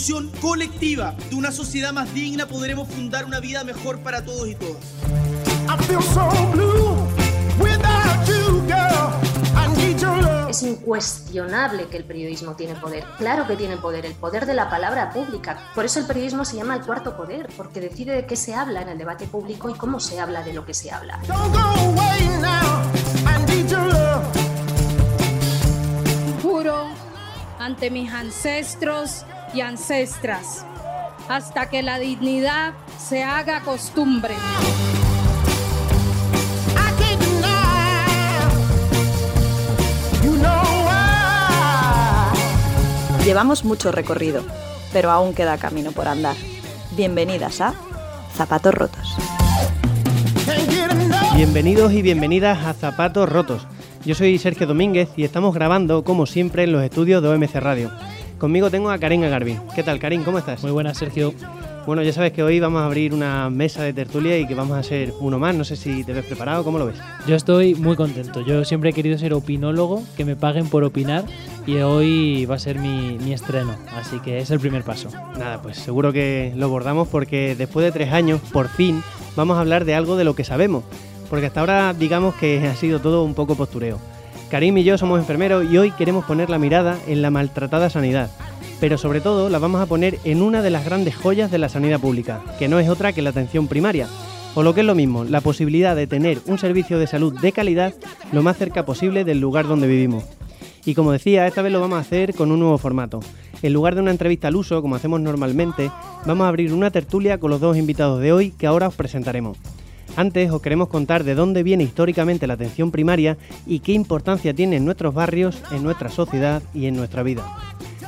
construcción colectiva de una sociedad más digna podremos fundar una vida mejor para todos y todas. Es incuestionable que el periodismo tiene poder. Claro que tiene poder, el poder de la palabra pública. Por eso el periodismo se llama el cuarto poder, porque decide de qué se habla en el debate público y cómo se habla de lo que se habla. Juro ante mis ancestros y ancestras hasta que la dignidad se haga costumbre. Llevamos mucho recorrido, pero aún queda camino por andar. Bienvenidas a Zapatos Rotos. Bienvenidos y bienvenidas a Zapatos Rotos. Yo soy Sergio Domínguez y estamos grabando, como siempre, en los estudios de OMC Radio. Conmigo tengo a Karin Agarbi. ¿Qué tal, Karin? ¿Cómo estás? Muy buenas, Sergio. Bueno, ya sabes que hoy vamos a abrir una mesa de tertulia y que vamos a ser uno más. No sé si te ves preparado, ¿cómo lo ves? Yo estoy muy contento. Yo siempre he querido ser opinólogo, que me paguen por opinar y hoy va a ser mi, mi estreno. Así que es el primer paso. Nada, pues seguro que lo bordamos porque después de tres años, por fin, vamos a hablar de algo de lo que sabemos. Porque hasta ahora digamos que ha sido todo un poco postureo. Karim y yo somos enfermeros y hoy queremos poner la mirada en la maltratada sanidad pero sobre todo la vamos a poner en una de las grandes joyas de la sanidad pública, que no es otra que la atención primaria, o lo que es lo mismo, la posibilidad de tener un servicio de salud de calidad lo más cerca posible del lugar donde vivimos. Y como decía, esta vez lo vamos a hacer con un nuevo formato. En lugar de una entrevista al uso, como hacemos normalmente, vamos a abrir una tertulia con los dos invitados de hoy que ahora os presentaremos. Antes os queremos contar de dónde viene históricamente la atención primaria y qué importancia tiene en nuestros barrios, en nuestra sociedad y en nuestra vida.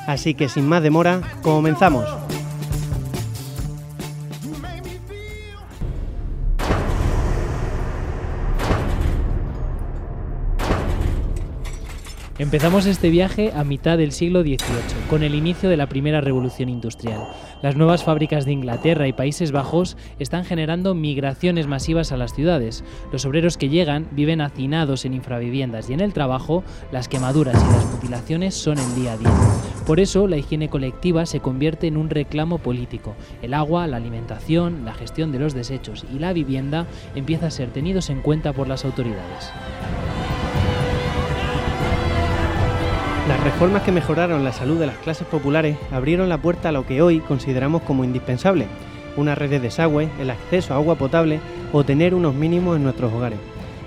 Así que sin más demora, comenzamos. Empezamos este viaje a mitad del siglo XVIII, con el inicio de la primera revolución industrial. Las nuevas fábricas de Inglaterra y Países Bajos están generando migraciones masivas a las ciudades. Los obreros que llegan viven hacinados en infraviviendas y en el trabajo las quemaduras y las mutilaciones son el día a día. Por eso la higiene colectiva se convierte en un reclamo político. El agua, la alimentación, la gestión de los desechos y la vivienda empiezan a ser tenidos en cuenta por las autoridades. Las reformas que mejoraron la salud de las clases populares abrieron la puerta a lo que hoy consideramos como indispensable, una red de desagüe, el acceso a agua potable o tener unos mínimos en nuestros hogares.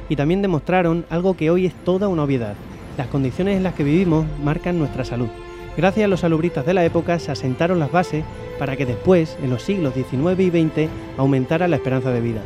Y también demostraron algo que hoy es toda una obviedad. Las condiciones en las que vivimos marcan nuestra salud. Gracias a los salubristas de la época se asentaron las bases para que después, en los siglos XIX y XX, aumentara la esperanza de vida.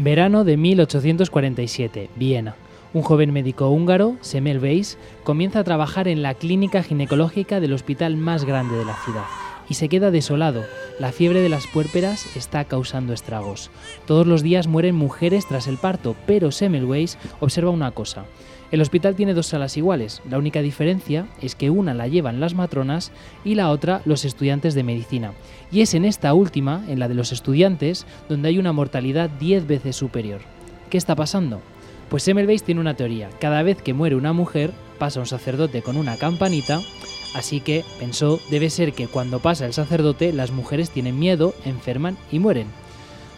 Verano de 1847, Viena. Un joven médico húngaro, Semel Weiss, comienza a trabajar en la clínica ginecológica del hospital más grande de la ciudad y se queda desolado. La fiebre de las puérperas está causando estragos. Todos los días mueren mujeres tras el parto, pero Semmelweis observa una cosa. El hospital tiene dos salas iguales, la única diferencia es que una la llevan las matronas y la otra los estudiantes de medicina. Y es en esta última, en la de los estudiantes, donde hay una mortalidad 10 veces superior. ¿Ququé está pasando? Pues Semmelweis tiene una teoría. Cada vez que muere una mujer, pasa un sacerdote con una campanita, así que pensó, debe ser que cuando pasa el sacerdote las mujeres tienen miedo, enferman y mueren.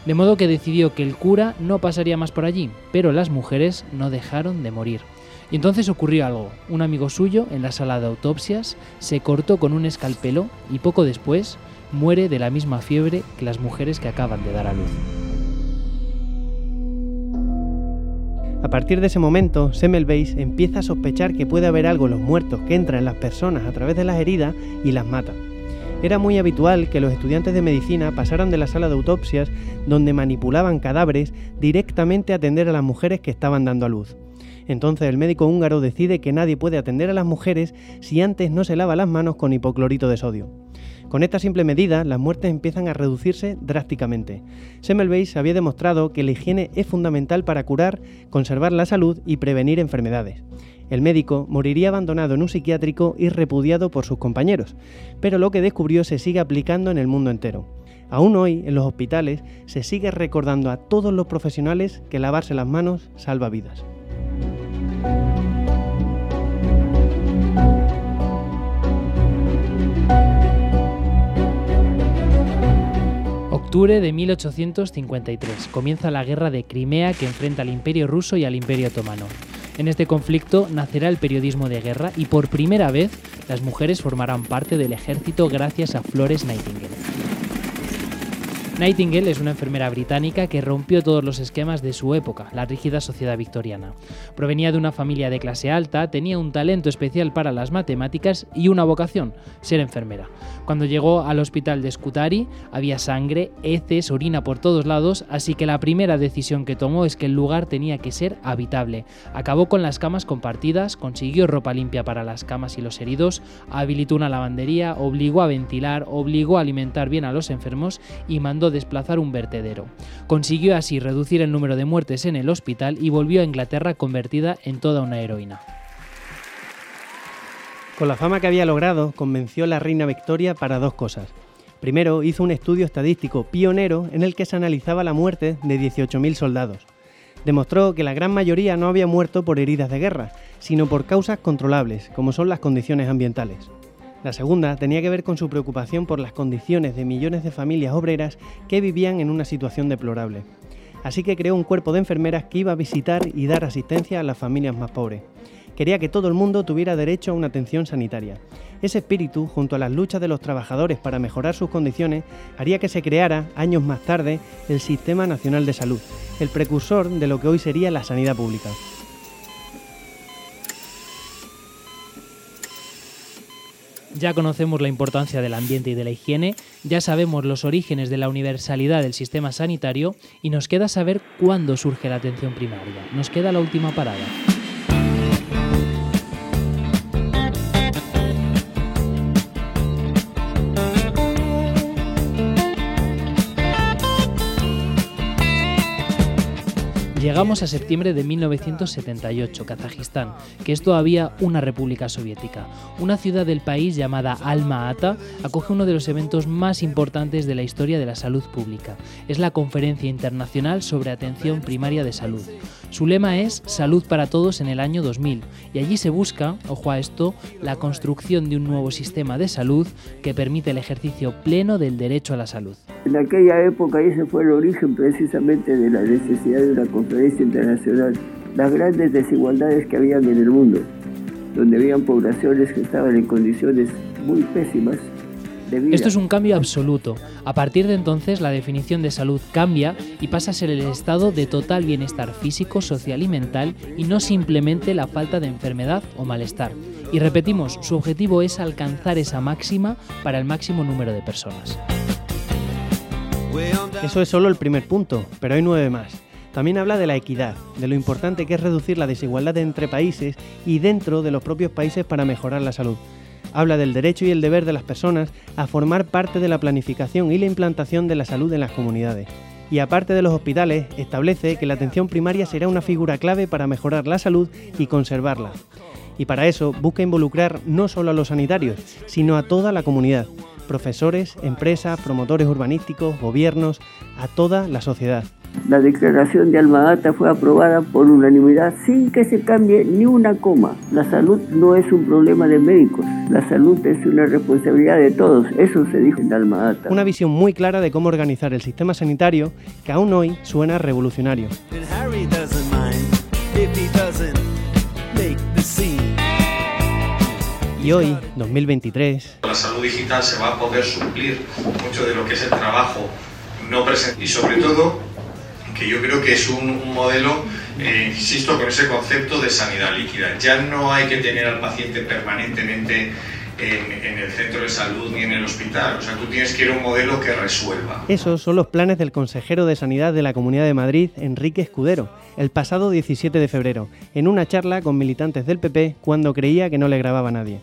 De modo que decidió que el cura no pasaría más por allí, pero las mujeres no dejaron de morir. Y entonces ocurrió algo. Un amigo suyo, en la sala de autopsias, se cortó con un escalpelo y poco después muere de la misma fiebre que las mujeres que acaban de dar a luz. A partir de ese momento, Semmelweis empieza a sospechar que puede haber algo en los muertos que entra en las personas a través de las heridas y las mata. Era muy habitual que los estudiantes de medicina pasaran de la sala de autopsias, donde manipulaban cadáveres, directamente a atender a las mujeres que estaban dando a luz. Entonces el médico húngaro decide que nadie puede atender a las mujeres si antes no se lava las manos con hipoclorito de sodio. Con esta simple medida, las muertes empiezan a reducirse drásticamente. Semmelweis había demostrado que la higiene es fundamental para curar, conservar la salud y prevenir enfermedades. El médico moriría abandonado en un psiquiátrico y repudiado por sus compañeros, pero lo que descubrió se sigue aplicando en el mundo entero. Aún hoy, en los hospitales, se sigue recordando a todos los profesionales que lavarse las manos salva vidas. Octubre de 1853. Comienza la guerra de Crimea que enfrenta al Imperio ruso y al Imperio otomano. En este conflicto nacerá el periodismo de guerra y por primera vez las mujeres formarán parte del ejército gracias a Flores Nightingale. Nightingale es una enfermera británica que rompió todos los esquemas de su época, la rígida sociedad victoriana. Provenía de una familia de clase alta, tenía un talento especial para las matemáticas y una vocación, ser enfermera. Cuando llegó al hospital de Scutari había sangre, heces, orina por todos lados, así que la primera decisión que tomó es que el lugar tenía que ser habitable. Acabó con las camas compartidas, consiguió ropa limpia para las camas y los heridos, habilitó una lavandería, obligó a ventilar, obligó a alimentar bien a los enfermos y mandó desplazar un vertedero. Consiguió así reducir el número de muertes en el hospital y volvió a Inglaterra convertida en toda una heroína. Con la fama que había logrado, convenció a la reina Victoria para dos cosas. Primero, hizo un estudio estadístico pionero en el que se analizaba la muerte de 18.000 soldados. Demostró que la gran mayoría no había muerto por heridas de guerra, sino por causas controlables, como son las condiciones ambientales. La segunda tenía que ver con su preocupación por las condiciones de millones de familias obreras que vivían en una situación deplorable. Así que creó un cuerpo de enfermeras que iba a visitar y dar asistencia a las familias más pobres. Quería que todo el mundo tuviera derecho a una atención sanitaria. Ese espíritu, junto a las luchas de los trabajadores para mejorar sus condiciones, haría que se creara, años más tarde, el Sistema Nacional de Salud, el precursor de lo que hoy sería la sanidad pública. Ya conocemos la importancia del ambiente y de la higiene, ya sabemos los orígenes de la universalidad del sistema sanitario y nos queda saber cuándo surge la atención primaria. Nos queda la última parada. Llegamos a septiembre de 1978, Kazajistán, que es todavía una república soviética. Una ciudad del país llamada Alma-Ata acoge uno de los eventos más importantes de la historia de la salud pública. Es la Conferencia Internacional sobre Atención Primaria de Salud. Su lema es Salud para Todos en el año 2000 y allí se busca, ojo a esto, la construcción de un nuevo sistema de salud que permite el ejercicio pleno del derecho a la salud. En aquella época ese fue el origen precisamente de la necesidad de una conferencia internacional, las grandes desigualdades que habían en el mundo, donde habían poblaciones que estaban en condiciones muy pésimas esto es un cambio absoluto. A partir de entonces la definición de salud cambia y pasa a ser el estado de total bienestar físico, social y mental y no simplemente la falta de enfermedad o malestar. Y repetimos, su objetivo es alcanzar esa máxima para el máximo número de personas. Eso es solo el primer punto, pero hay nueve más. También habla de la equidad, de lo importante que es reducir la desigualdad entre países y dentro de los propios países para mejorar la salud habla del derecho y el deber de las personas a formar parte de la planificación y la implantación de la salud en las comunidades. Y aparte de los hospitales, establece que la atención primaria será una figura clave para mejorar la salud y conservarla. Y para eso busca involucrar no solo a los sanitarios, sino a toda la comunidad, profesores, empresas, promotores urbanísticos, gobiernos, a toda la sociedad. La declaración de Alma-Ata fue aprobada por unanimidad sin que se cambie ni una coma. La salud no es un problema de médicos, la salud es una responsabilidad de todos, eso se dijo en Alma-Ata. Una visión muy clara de cómo organizar el sistema sanitario que aún hoy suena revolucionario. Y hoy, 2023... La salud digital se va a poder suplir mucho de lo que es el trabajo no presente y sobre todo que yo creo que es un, modelo, eh, insisto, con ese concepto de sanidad líquida. Ya no hay que tener al paciente permanentemente en, en, el centro de salud ni en el hospital. O sea, tú tienes que ir a un modelo que resuelva. Esos son los planes del consejero de Sanidad de la Comunidad de Madrid, Enrique Escudero, el pasado 17 de febrero, en una charla con militantes del PP cuando creía que no le grababa nadie.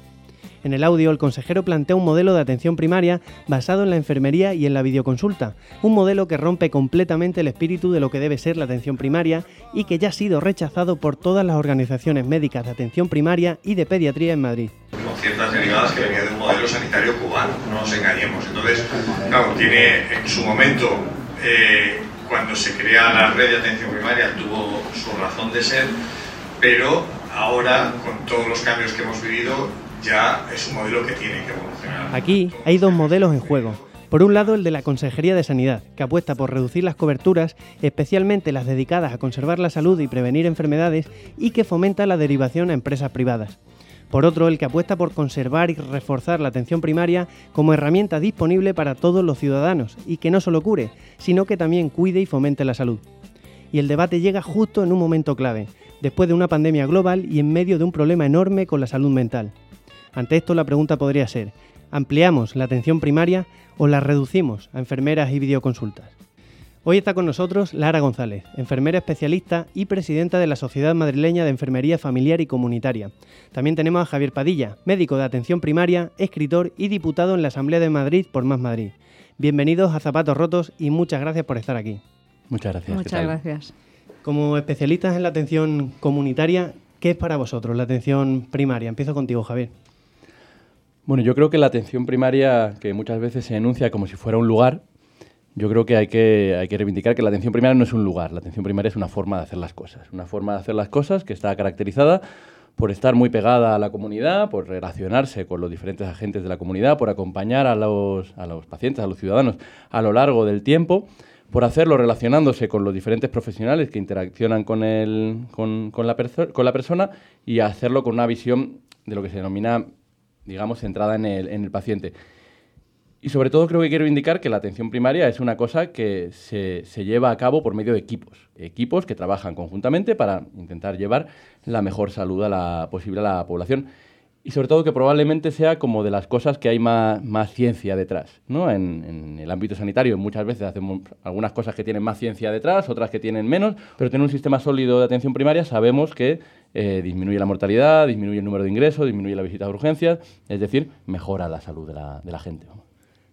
En el audio, el consejero plantea un modelo de atención primaria basado en la enfermería y en la videoconsulta, un modelo que rompe completamente el espíritu de lo que debe ser la atención primaria y que ya ha sido rechazado por todas las organizaciones médicas de atención primaria y de pediatría en Madrid. Con ciertas derivadas que venían de un modelo sanitario cubano, no nos engañemos. Entonces, claro, tiene en su momento, eh, cuando se crea la red de atención primaria, tuvo su razón de ser, pero ahora, con todos los cambios que hemos vivido, ya es un modelo que tiene que evolucionar. Aquí hay dos modelos en juego. Por un lado, el de la Consejería de Sanidad, que apuesta por reducir las coberturas, especialmente las dedicadas a conservar la salud y prevenir enfermedades, y que fomenta la derivación a empresas privadas. Por otro, el que apuesta por conservar y reforzar la atención primaria como herramienta disponible para todos los ciudadanos y que no solo cure, sino que también cuide y fomente la salud. Y el debate llega justo en un momento clave, después de una pandemia global y en medio de un problema enorme con la salud mental. Ante esto la pregunta podría ser, ¿ampliamos la atención primaria o la reducimos a enfermeras y videoconsultas? Hoy está con nosotros Lara González, enfermera especialista y presidenta de la Sociedad Madrileña de Enfermería Familiar y Comunitaria. También tenemos a Javier Padilla, médico de atención primaria, escritor y diputado en la Asamblea de Madrid por Más Madrid. Bienvenidos a Zapatos Rotos y muchas gracias por estar aquí. Muchas gracias. Muchas gracias. Como especialistas en la atención comunitaria, ¿qué es para vosotros la atención primaria? Empiezo contigo, Javier. Bueno, yo creo que la atención primaria, que muchas veces se enuncia como si fuera un lugar, yo creo que hay, que hay que reivindicar que la atención primaria no es un lugar, la atención primaria es una forma de hacer las cosas, una forma de hacer las cosas que está caracterizada por estar muy pegada a la comunidad, por relacionarse con los diferentes agentes de la comunidad, por acompañar a los, a los pacientes, a los ciudadanos a lo largo del tiempo, por hacerlo relacionándose con los diferentes profesionales que interaccionan con, el, con, con, la, con la persona y hacerlo con una visión de lo que se denomina, digamos, centrada en el, en el paciente. Y sobre todo creo que quiero indicar que la atención primaria es una cosa que se, se, lleva a cabo por medio de equipos, equipos que trabajan conjuntamente para intentar llevar la mejor salud a la, posible a la población. Y sobre todo que probablemente sea como de las cosas que hay más, más ciencia detrás. ¿no? En, en, el ámbito sanitario muchas veces hacemos algunas cosas que tienen más ciencia detrás, otras que tienen menos, pero tener un sistema sólido de atención primaria sabemos que eh, disminuye la mortalidad, disminuye el número de ingresos, disminuye la visita a urgencias, es decir, mejora la salud de la, de la gente.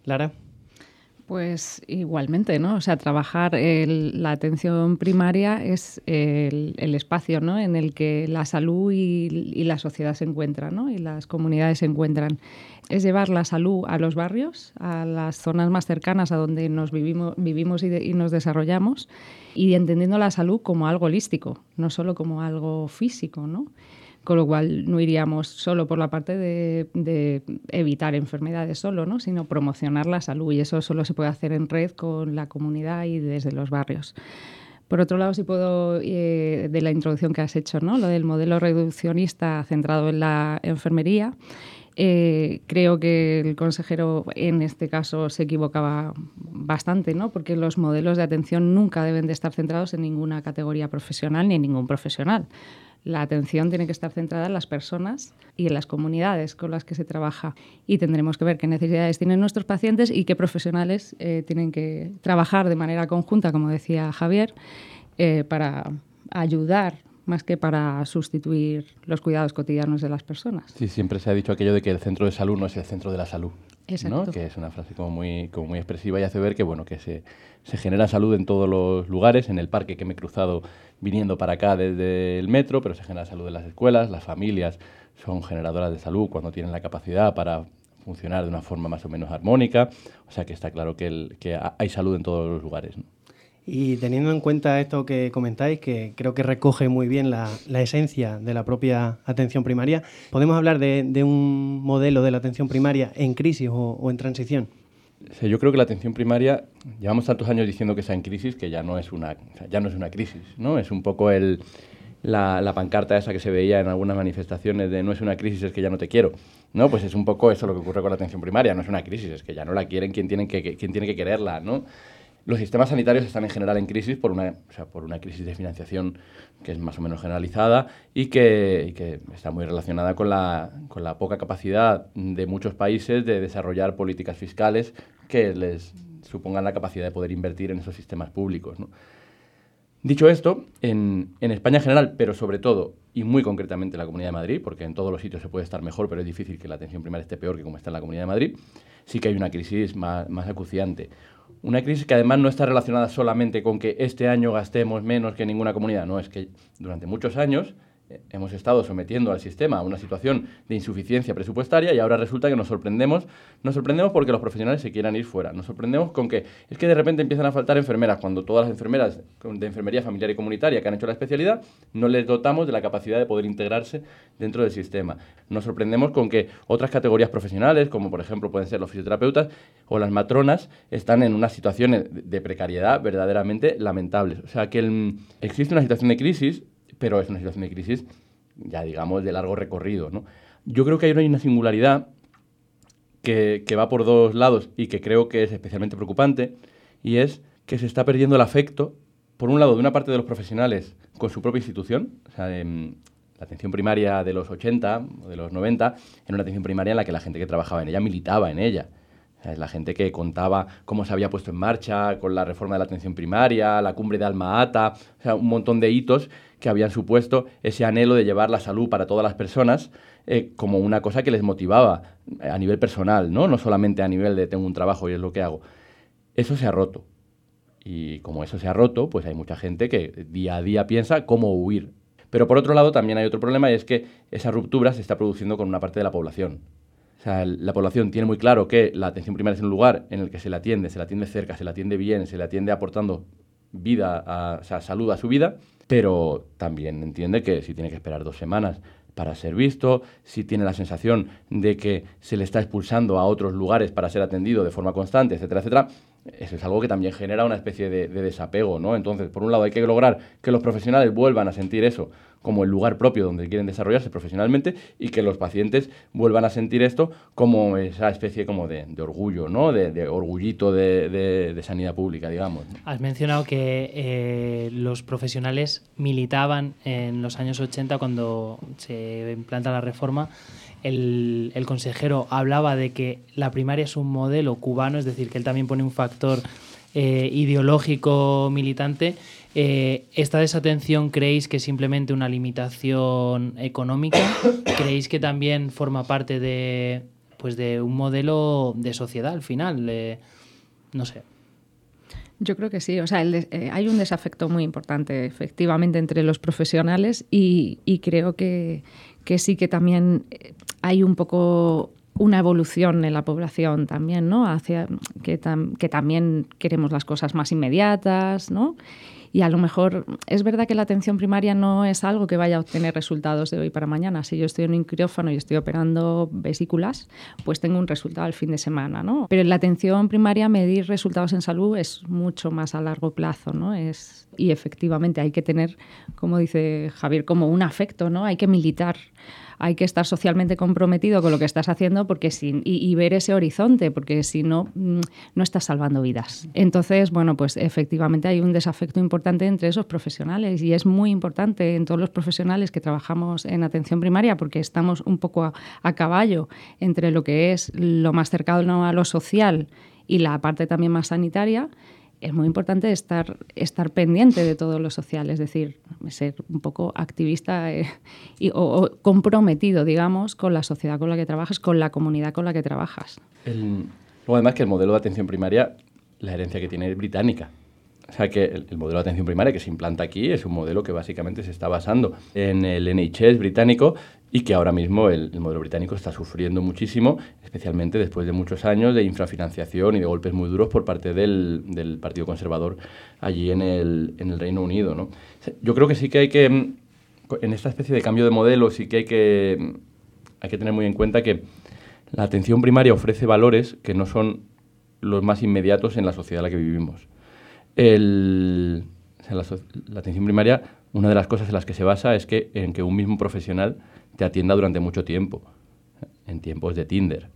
Lara. Pues igualmente, ¿no? O sea, trabajar la atención primaria es el, espacio ¿no? en el que la salud y, la sociedad se encuentran, ¿no? Y las comunidades se encuentran. Es llevar la salud a los barrios, a las zonas más cercanas a donde nos vivimos, vivimos y, y nos desarrollamos, y entendiendo la salud como algo holístico, no solo como algo físico, ¿no? Con lo cual no iríamos solo por la parte de, evitar enfermedades solo, ¿no? sino promocionar la salud y eso solo se puede hacer en red con la comunidad y desde los barrios. Por otro lado, si puedo, eh, de la introducción que has hecho, ¿no? lo del modelo reduccionista centrado en la enfermería, eh, creo que el consejero en este caso se equivocaba bastante, ¿no? porque los modelos de atención nunca deben de estar centrados en ninguna categoría profesional ni en ningún profesional la atención tiene que estar centrada en las personas y en las comunidades con las que se trabaja. Y tendremos que ver qué necesidades tienen nuestros pacientes y qué profesionales eh, tienen que trabajar de manera conjunta, como decía Javier, eh, para ayudar más que para sustituir los cuidados cotidianos de las personas. Sí, siempre se ha dicho aquello de que el centro de salud no es el centro de la salud. Exacto. ¿no? Que es una frase como muy, como muy expresiva y hace ver que, bueno, que se, se genera salud en todos los lugares, en el parque que me he cruzado viniendo para acá desde el metro, pero se genera salud en las escuelas, las familias son generadoras de salud cuando tienen la capacidad para funcionar de una forma más o menos armónica, o sea que está claro que, el, que hay salud en todos los lugares. ¿no? Y teniendo en cuenta esto que comentáis, que creo que recoge muy bien la, la esencia de la propia atención primaria, ¿podemos hablar de, de, un modelo de la atención primaria en crisis o, o en transición? Yo creo que la atención primaria, llevamos tantos años diciendo que está en crisis que ya no es una, ya no es una crisis, ¿no? Es un poco el, la, la, pancarta esa que se veía en algunas manifestaciones de no es una crisis, es que ya no te quiero. No, pues es un poco eso lo que ocurre con la atención primaria, no es una crisis, es que ya no la quieren quien, tienen que, quien tiene que quererla, ¿no? Los sistemas sanitarios están en general en crisis por una, crisis de financiación que es más o menos generalizada y que, está muy relacionada con la, con la, poca capacidad de muchos países de desarrollar políticas fiscales que les supongan la capacidad de poder invertir en esos sistemas públicos. Dicho esto, en, en, España en general, pero sobre todo y muy concretamente en la Comunidad de Madrid, porque en todos los sitios se puede estar mejor, pero es difícil que la atención primaria esté peor que como está en la Comunidad de Madrid, sí que hay una crisis más, más acuciante. Una crisis que además no está relacionada solamente con que este año gastemos menos que ninguna comunidad, no, es que durante muchos años hemos estado sometiendo al sistema a una situación de insuficiencia presupuestaria y ahora resulta que nos sorprendemos, nos sorprendemos porque los profesionales se quieran ir fuera, nos sorprendemos con que es que de repente empiezan a faltar enfermeras cuando todas las enfermeras de enfermería familiar y comunitaria que han hecho la especialidad no les dotamos de la capacidad de poder integrarse dentro del sistema. Nos sorprendemos con que otras categorías profesionales, como por ejemplo pueden ser los fisioterapeutas o las matronas, están en una situación de precariedad verdaderamente lamentables. O sea que existe una situación de crisis pero es una situación de crisis, ya digamos, de largo recorrido. ¿no? Yo creo que hay una singularidad que, que va por dos lados y que creo que es especialmente preocupante, y es que se está perdiendo el afecto, por un lado, de una parte de los profesionales con su propia institución, la atención primaria de los 80 o de los 90 era una atención primaria en la que la gente que trabajaba en ella militaba en ella. La gente que contaba cómo se había puesto en marcha con la reforma de la atención primaria, la cumbre de Alma Ata, o sea, un montón de hitos que habían supuesto ese anhelo de llevar la salud para todas las personas eh, como una cosa que les motivaba a nivel personal, ¿no? no solamente a nivel de tengo un trabajo y es lo que hago. Eso se ha roto. Y como eso se ha roto, pues hay mucha gente que día a día piensa cómo huir. Pero por otro lado también hay otro problema y es que esa ruptura se está produciendo con una parte de la población. Sea, la población tiene muy claro que la atención primaria es un lugar en el que se le atiende, se le atiende cerca, se le atiende bien, se le atiende aportando vida, a, o sea, salud a su vida, pero también entiende que si tiene que esperar dos semanas para ser visto, si tiene la sensación de que se le está expulsando a otros lugares para ser atendido de forma constante, etcétera, etcétera, eso es algo que también genera una especie de, de desapego, ¿no? Entonces, por un lado hay que lograr que los profesionales vuelvan a sentir eso como el lugar propio donde quieren desarrollarse profesionalmente y que los pacientes vuelvan a sentir esto como esa especie como de, orgullo, ¿no? De, orgullito de, sanidad pública, digamos. Has mencionado que eh, los profesionales militaban en los años 80 cuando se implanta la reforma. El, consejero hablaba de que la primaria es un modelo cubano, es decir, que él también pone un factor eh, ideológico militante eh, ¿Esta desatención creéis que es simplemente una limitación económica? ¿Creéis que también forma parte de, pues de un modelo de sociedad al final? no sé. Yo creo que sí. O sea, eh, hay un desafecto muy importante, efectivamente, entre los profesionales y, creo que, sí que también eh, hay un poco una evolución en la población también, ¿no? Hacia que, que también queremos las cosas más inmediatas, ¿no? Y a lo mejor es verdad que la atención primaria no es algo que vaya a obtener resultados de hoy para mañana. Si yo estoy en un quirófano y estoy operando vesículas, pues tengo un resultado al fin de semana, ¿no? Pero en la atención primaria medir resultados en salud es mucho más a largo plazo, ¿no? Es, y efectivamente hay que tener, como dice Javier, como un afecto, ¿no? Hay que militar hay que estar socialmente comprometido con lo que estás haciendo porque sin, y, ver ese horizonte, porque si no, mm, no estás salvando vidas. Entonces, bueno, pues efectivamente hay un desafecto importante entre esos profesionales y es muy importante en todos los profesionales que trabajamos en atención primaria porque estamos un poco a, caballo entre lo que es lo más cercano a lo social y la parte también más sanitaria es muy importante estar, estar pendiente de todo lo social, es decir, ser un poco activista eh, y, o, comprometido, digamos, con la sociedad con la que trabajas, con la comunidad con la que trabajas. Luego, además, que el modelo de atención primaria, la herencia que tiene es británica. O sea que el, el, modelo de atención primaria que se implanta aquí es un modelo que básicamente se está basando en el NHS británico y que ahora mismo el, modelo británico está sufriendo muchísimo, especialmente después de muchos años de infrafinanciación y de golpes muy duros por parte del, Partido Conservador allí en el, Reino Unido. Yo creo que sí que hay que, en esta especie de cambio de modelo, sí que hay que, hay que tener muy en cuenta que la atención primaria ofrece valores que no son los más inmediatos en la sociedad en la que vivimos. El, la, la atención primaria, una de las cosas en las que se basa es que en que un mismo profesional te atienda durante mucho tiempo, en tiempos de Tinder,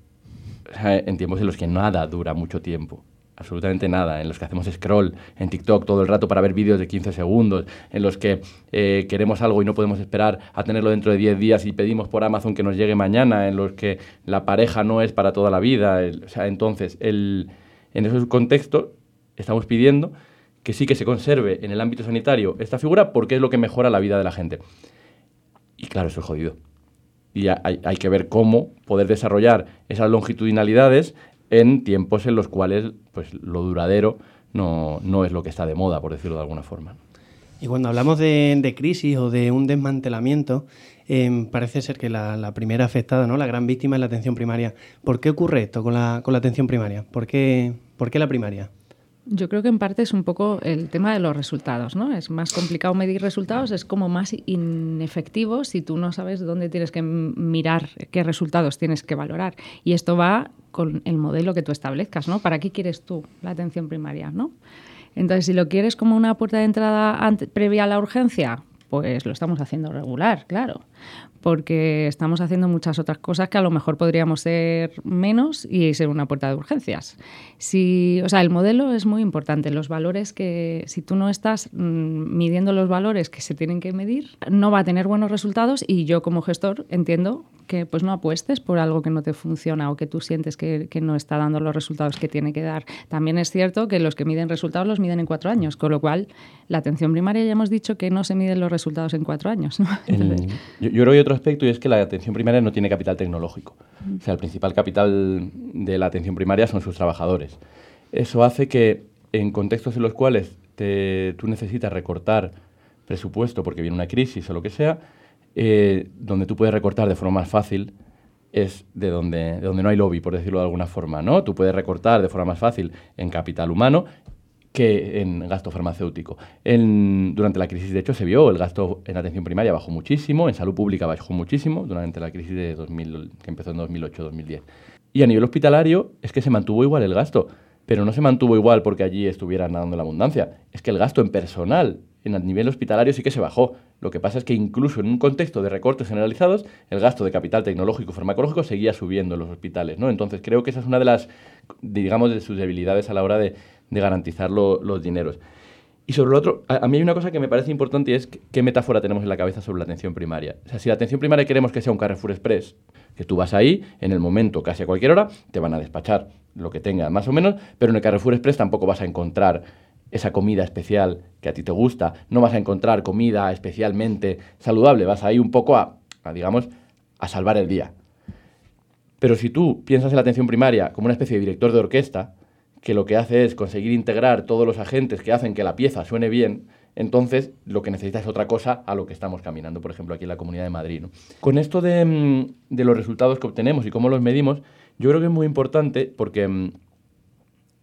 en tiempos en los que nada dura mucho tiempo, absolutamente nada, en los que hacemos scroll en TikTok todo el rato para ver vídeos de 15 segundos, en los que eh, queremos algo y no podemos esperar a tenerlo dentro de 10 días y pedimos por Amazon que nos llegue mañana, en los que la pareja no es para toda la vida. o sea, entonces, en esos contextos estamos pidiendo que sí que se conserve en el ámbito sanitario esta figura porque es lo que mejora la vida de la gente. Y claro, eso es jodido y hay, que ver cómo poder desarrollar esas longitudinalidades en tiempos en los cuales pues, lo duradero no, no, es lo que está de moda, por decirlo de alguna forma. Y cuando hablamos de, crisis o de un desmantelamiento, em, parece ser que la, primera afectada, ¿no? la gran víctima es la atención primaria. ¿Por qué ocurre esto con la, con la atención primaria? ¿Por qué, ¿Por qué la primaria? Yo creo que en parte es un poco el tema de los resultados, ¿no? Es más complicado medir resultados, es como más inefectivo si tú no sabes dónde tienes que mirar, qué resultados tienes que valorar. Y esto va con el modelo que tú establezcas, ¿no? ¿Para qué quieres tú la atención primaria, ¿no? Entonces, si lo quieres como una puerta de entrada previa a la urgencia, pues lo estamos haciendo regular, claro porque estamos haciendo muchas otras cosas que a lo mejor podríamos ser menos y ser una puerta de urgencias. Si, o sea, el modelo es muy importante, los valores que si tú no estás mm, midiendo los valores que se tienen que medir, no va a tener buenos resultados y yo como gestor entiendo que pues no apuestes por algo que no te funciona o que tú sientes que, que, no está dando los resultados que tiene que dar. También es cierto que los que miden resultados los miden en cuatro años, con lo cual la atención primaria ya hemos dicho que no se miden los resultados en cuatro años. yo, yo creo que otro aspecto y es que la atención primaria no tiene capital tecnológico. O sea, el principal capital de la atención primaria son sus trabajadores. Eso hace que en contextos en los cuales tú necesitas recortar presupuesto porque viene una crisis o lo que sea, eh, donde tú puedes recortar de forma más fácil es de donde, de donde no hay lobby, por decirlo de alguna forma. ¿no? Tú puedes recortar de forma más fácil en capital humano que en gasto farmacéutico. durante la crisis, de hecho, se vio, el gasto en atención primaria bajó muchísimo, en salud pública bajó muchísimo durante la crisis de 2000, que empezó en 2008-2010. Y a nivel hospitalario es que se mantuvo igual el gasto, pero no se mantuvo igual porque allí estuviera nadando la abundancia. Es que el gasto en personal en el nivel hospitalario sí que se bajó. Lo que pasa es que incluso en un contexto de recortes generalizados, el gasto de capital tecnológico y farmacológico seguía subiendo en los hospitales. ¿no? Entonces creo que esa es una de las, digamos, de sus debilidades a la hora de, de garantizar los dineros. Y sobre lo otro, a, mí hay una cosa que me parece importante y es qué metáfora tenemos en la cabeza sobre la atención primaria. O sea, si la atención primaria queremos que sea un Carrefour Express, que tú vas ahí, en el momento, casi a cualquier hora, te van a despachar lo que tenga, más o menos, pero en el Carrefour Express tampoco vas a encontrar esa comida especial que a ti te gusta, no vas a encontrar comida especialmente saludable, vas ahí un poco a, a digamos, a salvar el día. Pero si tú piensas en la atención primaria como una especie de director de orquesta, que lo que hace es conseguir integrar todos los agentes que hacen que la pieza suene bien, entonces lo que necesita es otra cosa a lo que estamos caminando, por ejemplo, aquí en la Comunidad de Madrid. Con esto mm, de, los resultados que obtenemos y cómo los medimos, yo creo que es muy importante porque mm,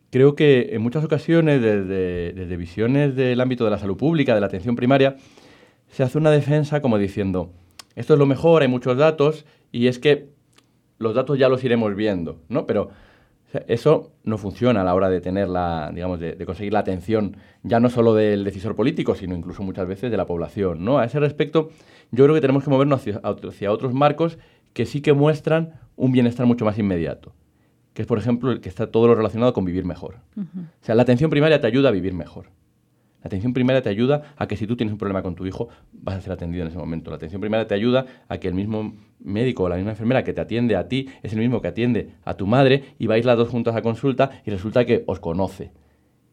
creo que en muchas ocasiones, desde, desde visiones del ámbito de la salud pública, de la atención primaria, se hace una defensa como diciendo, esto es lo mejor, hay muchos datos, y es que los datos ya los iremos viendo, ¿no? Pero eso no funciona a la hora de tener la, digamos, de, conseguir la atención ya no solo del decisor político, sino incluso muchas veces de la población. ¿no? A ese respecto, yo creo que tenemos que movernos hacia, hacia otros marcos que sí que muestran un bienestar mucho más inmediato que es, por ejemplo, el que está todo lo relacionado con vivir mejor. O sea, la atención primaria te ayuda a vivir mejor. La atención primaria te ayuda a que si tú tienes un problema con tu hijo, vas a ser atendido en ese momento. La atención primaria te ayuda a que el mismo médico o la misma enfermera que te atiende a ti es el mismo que atiende a tu madre y vais las dos juntas a consulta y resulta que os conoce.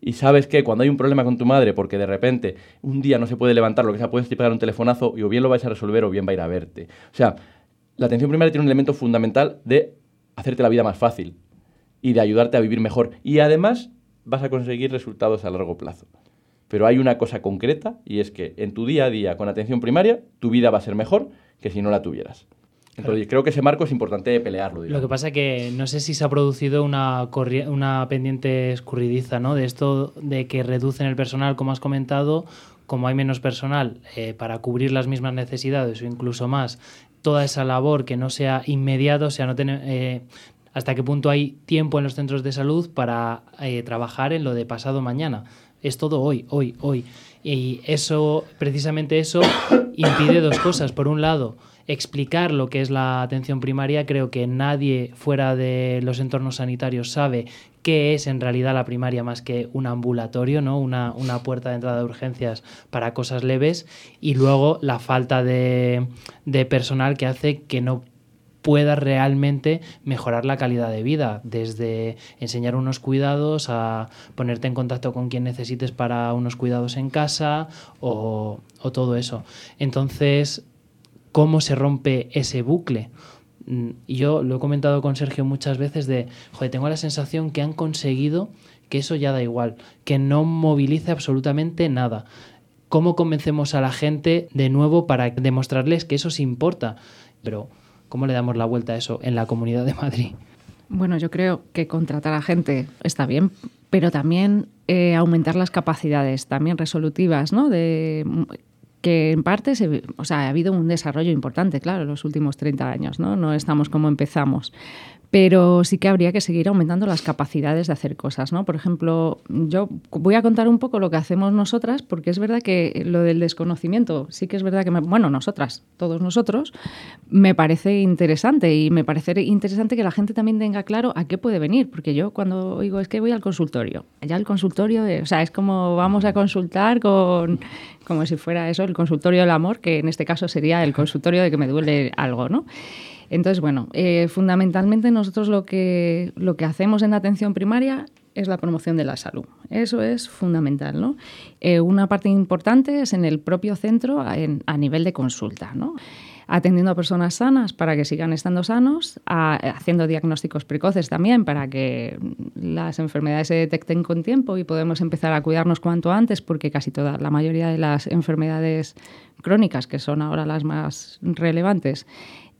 Y sabes que cuando hay un problema con tu madre, porque de repente un día no se puede levantar, lo que sea, puedes pegar un telefonazo y o bien lo vais a resolver o bien va a ir a verte. O sea, la atención primaria tiene un elemento fundamental de hacerte la vida más fácil y de ayudarte a vivir mejor. Y además vas a conseguir resultados a largo plazo. Pero hay una cosa concreta y es que en tu día a día con atención primaria tu vida va a ser mejor que si no la tuvieras. Entonces, creo que ese marco es importante pelearlo. Lo que pasa es que no sé si se ha producido una, una pendiente escurridiza, ¿no? De esto de que reducen el personal, como has comentado, como hay menos personal eh, para cubrir las mismas necesidades o incluso más, toda esa labor que no sea inmediato, o sea, no tener, eh, hasta qué punto hay tiempo en los centros de salud para eh, trabajar en lo de pasado mañana es todo hoy, hoy, hoy. Y eso, precisamente eso, impide dos cosas. Por un lado, explicar lo que es la atención primaria. Creo que nadie fuera de los entornos sanitarios sabe qué es en realidad la primaria más que un ambulatorio, ¿no? una, una puerta de entrada de urgencias para cosas leves. Y luego la falta de, de personal que hace que no pueda realmente mejorar la calidad de vida, desde enseñar unos cuidados a ponerte en contacto con quien necesites para unos cuidados en casa o, todo eso. Entonces, ¿cómo se rompe ese bucle? Mm, yo lo he comentado con Sergio muchas veces de, tengo la sensación que han conseguido que eso ya da igual, que no movilice absolutamente nada ¿Cómo convencemos a la gente de nuevo para demostrarles que eso sí importa? Pero, ¿cómo le damos la vuelta a eso en la Comunidad de Madrid? Bueno, yo creo que contratar a gente está bien, pero también eh, aumentar las capacidades, también resolutivas, ¿no? De, que en parte o sea, ha habido un desarrollo importante, claro, en los últimos 30 años, ¿no? No estamos como empezamos pero sí que habría que seguir aumentando las capacidades de hacer cosas, ¿no? Por ejemplo, yo voy a contar un poco lo que hacemos nosotras, porque es verdad que lo del desconocimiento, sí que es verdad que, bueno, nosotras, todos nosotros, me parece interesante y me parece interesante que la gente también tenga claro a qué puede venir, porque yo cuando digo es que voy al consultorio, allá el consultorio, o sea, es como vamos a consultar con, como si fuera eso, el consultorio del amor, que en este caso sería el consultorio de que me duele algo, ¿no? Entonces, bueno, eh, fundamentalmente nosotros lo que, lo que hacemos en atención primaria es la promoción de la salud. Eso es fundamental. ¿no? Eh, una parte importante es en el propio centro a nivel de consulta. ¿no? atendiendo a personas sanas para que sigan estando sanos, haciendo diagnósticos precoces también para que las enfermedades se detecten con tiempo y podemos empezar a cuidarnos cuanto antes, porque casi toda la mayoría de las enfermedades crónicas, que son ahora las más relevantes,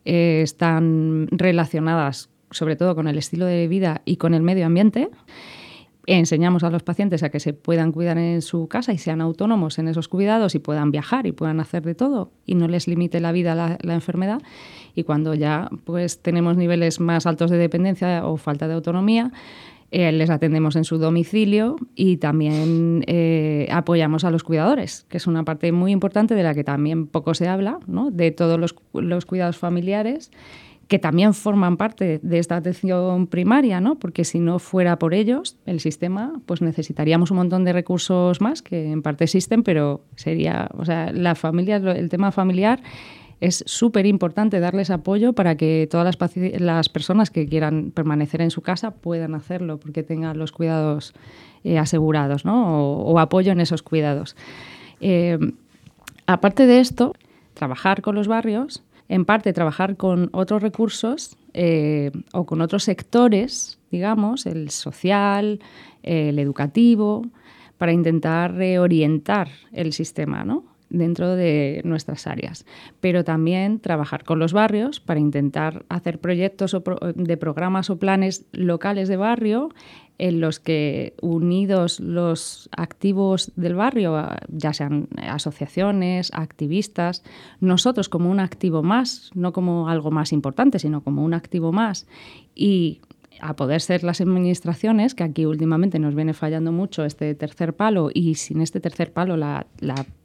eh, están relacionadas sobre todo con el estilo de vida y con el medio ambiente. Enseñamos a los pacientes a que se puedan cuidar en su casa y sean autónomos en esos cuidados y puedan viajar y puedan hacer de todo y no les limite la vida la, la enfermedad. Y cuando ya pues, tenemos niveles más altos de dependencia o falta de autonomía, eh, les atendemos en su domicilio y también eh, apoyamos a los cuidadores, que es una parte muy importante de la que también poco se habla, ¿no? de todos los, los cuidados familiares que también forman parte de esta atención primaria, ¿no? porque si no fuera por ellos, el sistema, pues necesitaríamos un montón de recursos más que en parte existen, pero sería, o sea, la familia, el tema familiar es súper importante darles apoyo para que todas las, las, personas que quieran permanecer en su casa puedan hacerlo porque tengan los cuidados eh, asegurados ¿no? o, apoyo en esos cuidados. Eh, aparte de esto, trabajar con los barrios, en parte trabajar con otros recursos eh, o con otros sectores, digamos, el social, el educativo, para intentar reorientar el sistema, ¿no? Dentro de nuestras áreas, pero también trabajar con los barrios para intentar hacer proyectos de programas o planes locales de barrio en los que unidos los activos del barrio, ya sean asociaciones, activistas, nosotros como un activo más, no como algo más importante, sino como un activo más, y a poder ser las administraciones, que aquí últimamente nos viene fallando mucho este tercer palo y sin este tercer palo la,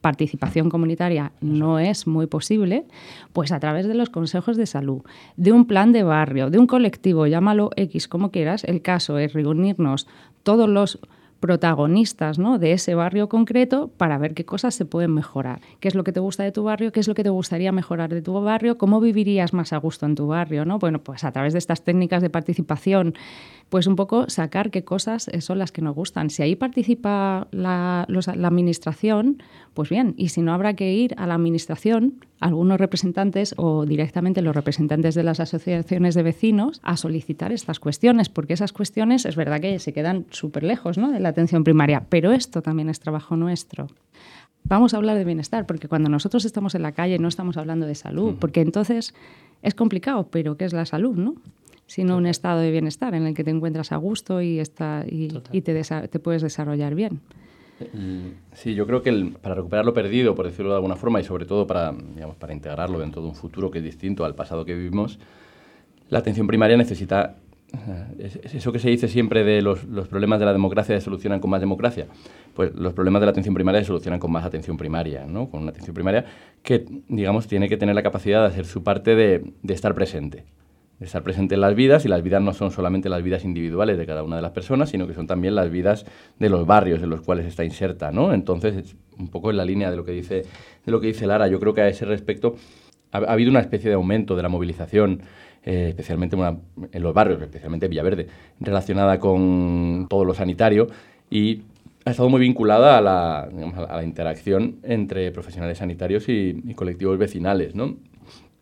participación comunitaria no es muy posible, pues a través de los consejos de salud, de un plan de barrio, de un colectivo, llámalo X como quieras, el caso es reunirnos todos los protagonistas ¿no? de ese barrio concreto para ver qué cosas se pueden mejorar. ¿Qué es lo que te gusta de tu barrio? ¿Qué es lo que te gustaría mejorar de tu barrio? ¿Cómo vivirías más a gusto en tu barrio? ¿no? Bueno, pues a través de estas técnicas de participación pues un poco sacar qué cosas son las que nos gustan. Si ahí participa la, la administración, pues bien, y si no habrá que ir a la administración, algunos representantes o directamente los representantes de las asociaciones de vecinos a solicitar estas cuestiones, porque esas cuestiones es verdad que se quedan súper lejos ¿no? de la atención primaria, pero esto también es trabajo nuestro vamos a hablar de bienestar, porque cuando nosotros estamos en la calle no estamos hablando de salud, porque entonces es complicado, pero ¿qué es la salud, no? Sino un estado de bienestar en el que te encuentras a gusto y, está, y, te, te, puedes desarrollar bien. Sí, yo creo que para recuperar lo perdido, por decirlo de alguna forma, y sobre todo para, digamos, para integrarlo dentro de un futuro que es distinto al pasado que vivimos, la atención primaria necesita eh, eso que se dice siempre de los, los, problemas de la democracia se solucionan con más democracia. Pues los problemas de la atención primaria se solucionan con más atención primaria, ¿no? Con una atención primaria que, digamos, tiene que tener la capacidad de hacer su parte de, de estar presente estar presente en las vidas y las vidas no son solamente las vidas individuales de cada una de las personas, sino que son también las vidas de los barrios en los cuales está inserta, ¿no? Entonces, un poco en la línea de lo que dice, de lo que dice Lara, yo creo que a ese respecto ha, habido una especie de aumento de la movilización, eh, especialmente en los barrios, especialmente en Villaverde, relacionada con todo lo sanitario y ha estado muy vinculada a la, a la interacción entre profesionales sanitarios y, y colectivos vecinales, ¿no?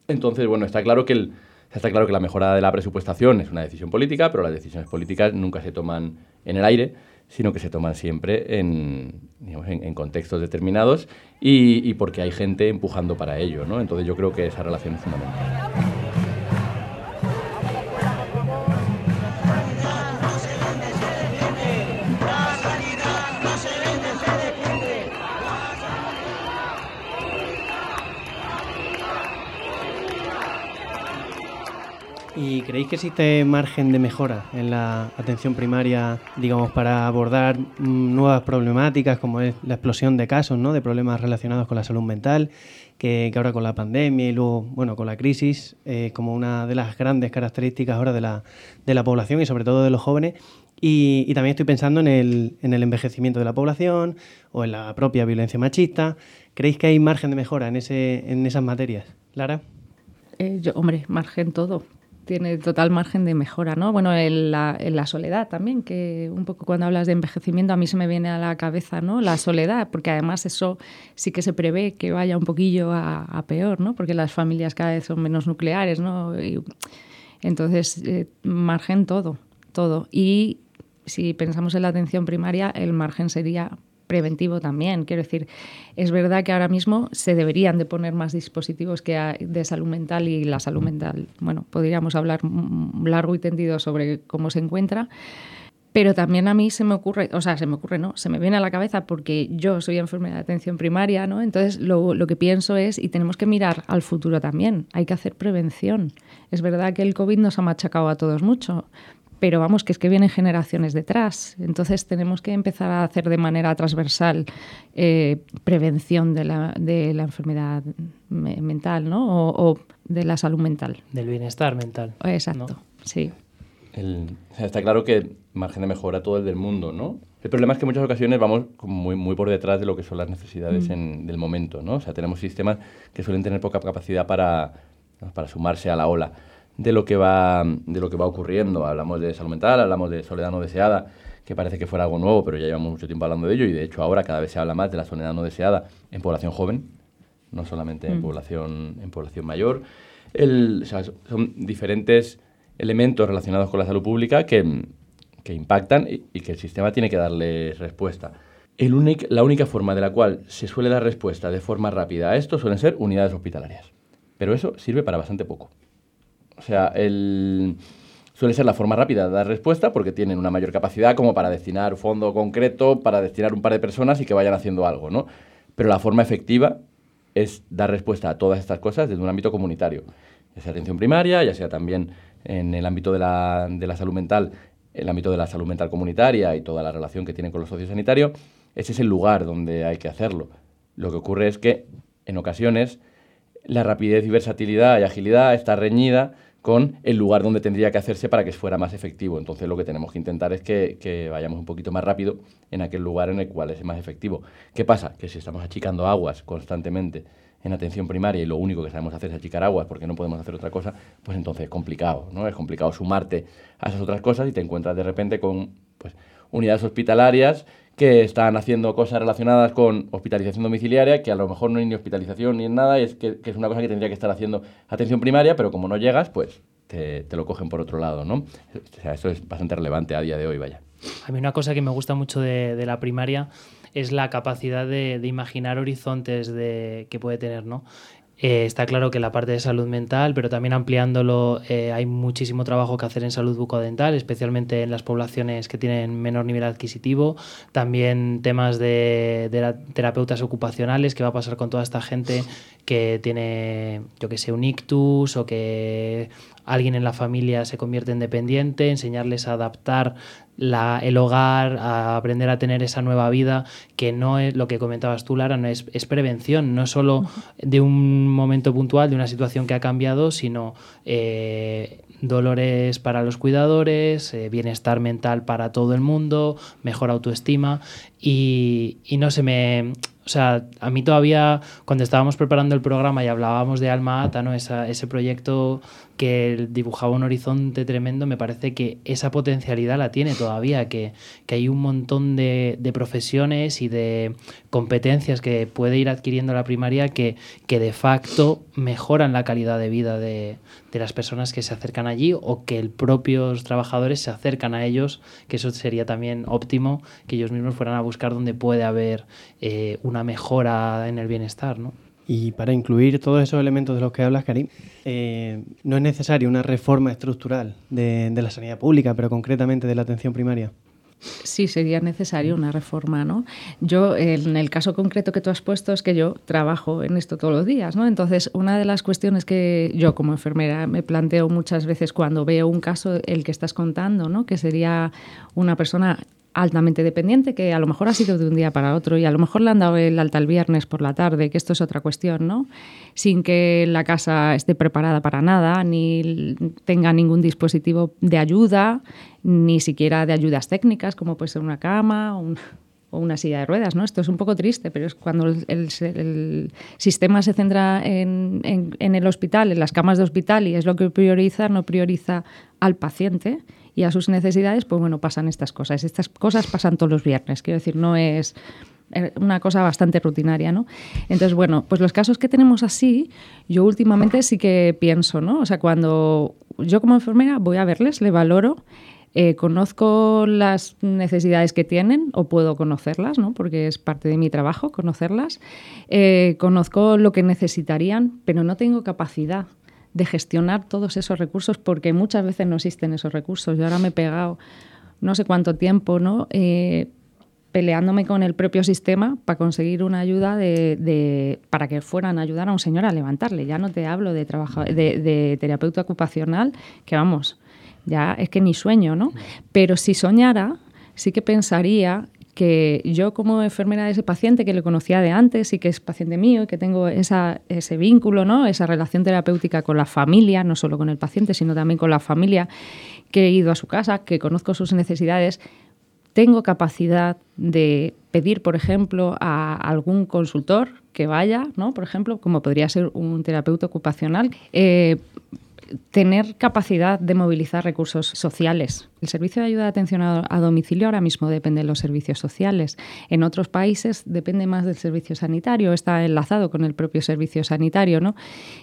Entonces, bueno, está claro que el, Está claro que la mejora de la presupuestación es una decisión política, pero las decisiones políticas nunca se toman en el aire, sino que se toman siempre en, en, contextos determinados y, y, porque hay gente empujando para ello. ¿no? Entonces yo creo que esa relación es fundamental. ¿Y creéis que existe margen de mejora en la atención primaria, digamos, para abordar mm, nuevas problemáticas como es la explosión de casos, ¿no? de problemas relacionados con la salud mental, que, ahora con la pandemia y luego, bueno, con la crisis, eh, como una de las grandes características ahora de la, de la población y sobre todo de los jóvenes? Y, también estoy pensando en el, en el envejecimiento de la población o en la propia violencia machista. ¿Creéis que hay margen de mejora en, ese, en esas materias? Lara. Eh, yo, hombre, margen todo tiene total margen de mejora, ¿no? Bueno, en la, en la, soledad también, que un poco cuando hablas de envejecimiento a mí se me viene a la cabeza, ¿no? La soledad, porque además eso sí que se prevé que vaya un poquillo a, peor, ¿no? Porque las familias cada vez son menos nucleares, ¿no? Y, entonces, eh, margen todo, todo. Y si pensamos en la atención primaria, el margen sería preventivo también. Quiero decir, es verdad que ahora mismo se deberían de poner más dispositivos que de salud mental y la salud mental, bueno, podríamos hablar largo y tendido sobre cómo se encuentra, pero también a mí se me ocurre, o sea, se me ocurre, no, se me viene a la cabeza porque yo soy enfermera de atención primaria, ¿no? Entonces lo, lo que pienso es, y tenemos que mirar al futuro también, hay que hacer prevención. Es verdad que el COVID nos ha machacado a todos mucho, pero vamos, que es que vienen generaciones detrás. Entonces tenemos que empezar a hacer de manera transversal eh, prevención de la, de la enfermedad mental, ¿no? O, de la salud mental. Del bienestar mental. Exacto, sí. está claro que margen de mejora todo el del mundo, ¿no? El problema es que en muchas ocasiones vamos muy, muy por detrás de lo que son las necesidades mm. en, del momento, ¿no? O sea, tenemos sistemas que suelen tener poca capacidad para, para sumarse a la ola de lo que va, de lo que va ocurriendo. Hablamos de salud mental, hablamos de soledad no deseada, que parece que fuera algo nuevo, pero ya llevamos mucho tiempo hablando de ello y de hecho ahora cada vez se habla más de la soledad no deseada en población joven, no solamente en, mm. población, en población mayor. El, son diferentes elementos relacionados con la salud pública que, que impactan y, que el sistema tiene que darle respuesta. El la única forma de la cual se suele dar respuesta de forma rápida a esto suelen ser unidades hospitalarias. Pero eso sirve para bastante poco. O sea, el, suele ser la forma rápida de dar respuesta porque tienen una mayor capacidad como para destinar fondo concreto, para destinar un par de personas y que vayan haciendo algo, ¿no? Pero la forma efectiva es dar respuesta a todas estas cosas desde un ámbito comunitario, ya sea atención primaria, ya sea también en el ámbito de la, de la salud mental, el ámbito de la salud mental comunitaria y toda la relación que tienen con los sociosanitarios, ese es el lugar donde hay que hacerlo. Lo que ocurre es que en ocasiones la rapidez y versatilidad y agilidad está reñida con el lugar donde tendría que hacerse para que fuera más efectivo. Entonces lo que tenemos que intentar es que, vayamos un poquito más rápido en aquel lugar en el cual es más efectivo. ¿Qué pasa? Que si estamos achicando aguas constantemente en atención primaria y lo único que sabemos hacer es achicar aguas porque no podemos hacer otra cosa, pues entonces es complicado, ¿no? Es complicado sumarte a esas otras cosas y te encuentras de repente con pues, unidades hospitalarias que están haciendo cosas relacionadas con hospitalización domiciliaria, que a lo mejor no hay ni hospitalización ni en nada, y es que, es una cosa que tendría que estar haciendo atención primaria, pero como no llegas, pues te, lo cogen por otro lado, ¿no? O sea, eso es bastante relevante a día de hoy, vaya. A mí una cosa que me gusta mucho de, la primaria es la capacidad de, de imaginar horizontes de, que puede tener, ¿no? Eh, está claro que la parte de salud mental, pero también ampliándolo, eh, hay muchísimo trabajo que hacer en salud bucodental, especialmente en las poblaciones que tienen menor nivel adquisitivo. También temas de, de terapeutas ocupacionales, qué va a pasar con toda esta gente que tiene, yo que sé, un ictus o que alguien en la familia se convierte en dependiente, enseñarles a adaptar el hogar, a aprender a tener esa nueva vida, que no es lo que comentabas tú, Lara, no es, prevención, no solo de un momento puntual, de una situación que ha cambiado, sino eh, dolores para los cuidadores, eh, bienestar mental para todo el mundo, mejor autoestima y, y no se me o sea, a mí todavía, cuando estábamos preparando el programa y hablábamos de Alma Ata, ¿no? ese proyecto que dibujaba un horizonte tremendo, me parece que esa potencialidad la tiene todavía, que, hay un montón de, profesiones y de competencias que puede ir adquiriendo la primaria que, que de facto mejoran la calidad de vida de, de las personas que se acercan allí o que el propios trabajadores se acercan a ellos, que eso sería también óptimo, que ellos mismos fueran a buscar donde puede haber eh, una mejora en el bienestar, ¿no? Y para incluir todos esos elementos de los que hablas, Karim, eh, no es necesaria una reforma estructural de, de la sanidad pública, pero concretamente de la atención primaria. Sí, sería necesaria una reforma, ¿no? Yo, en el caso concreto que tú has puesto, es que yo trabajo en esto todos los días, ¿no? Entonces, una de las cuestiones que yo como enfermera me planteo muchas veces cuando veo un caso, el que estás contando, ¿no? Que sería una persona altamente dependiente que a lo mejor ha sido de un día para otro y a lo mejor le han dado el alta el viernes por la tarde, que esto es otra cuestión, ¿no? Sin que la casa esté preparada para nada, ni tenga ningún dispositivo de ayuda, ni siquiera de ayudas técnicas, como puede ser una cama o una silla de ruedas, ¿no? Esto es un poco triste, pero es cuando el, sistema se centra en, en el hospital, en las camas de hospital, y es lo que prioriza, no prioriza al paciente y a sus necesidades, pues bueno, pasan estas cosas. Estas cosas pasan todos los viernes, quiero decir, no es eh, una cosa bastante rutinaria, ¿no? Entonces, bueno, pues los casos que tenemos así, yo últimamente sí que pienso, ¿no? O sea, cuando yo como enfermera voy a verles, le valoro, eh, conozco las necesidades que tienen o puedo conocerlas, ¿no? porque es parte de mi trabajo conocerlas. Eh, conozco lo que necesitarían, pero no tengo capacidad de gestionar todos esos recursos porque muchas veces no existen esos recursos. Yo ahora me he pegado no sé cuánto tiempo, ¿no? Eh, peleándome con el propio sistema para conseguir una ayuda de, para que fueran a ayudar a un señor a levantarle. Ya no te hablo de, de, de terapeuta ocupacional, que vamos, ya es que ni sueño, ¿no? Pero si soñara, sí que pensaría que yo como enfermera de ese paciente que le conocía de antes y que es paciente mío y que tengo ese vínculo, ¿no? esa relación terapéutica con la familia, no solo con el paciente, sino también con la familia, que he ido a su casa, que conozco sus necesidades, tengo capacidad de pedir, por ejemplo, a algún consultor que vaya, ¿no? por ejemplo, como podría ser un terapeuta ocupacional, eh, tener capacidad de movilizar recursos sociales. El servicio de ayuda de atención a, domicilio ahora mismo depende de los servicios sociales. En otros países depende más del servicio sanitario, está enlazado con el propio servicio sanitario, ¿no?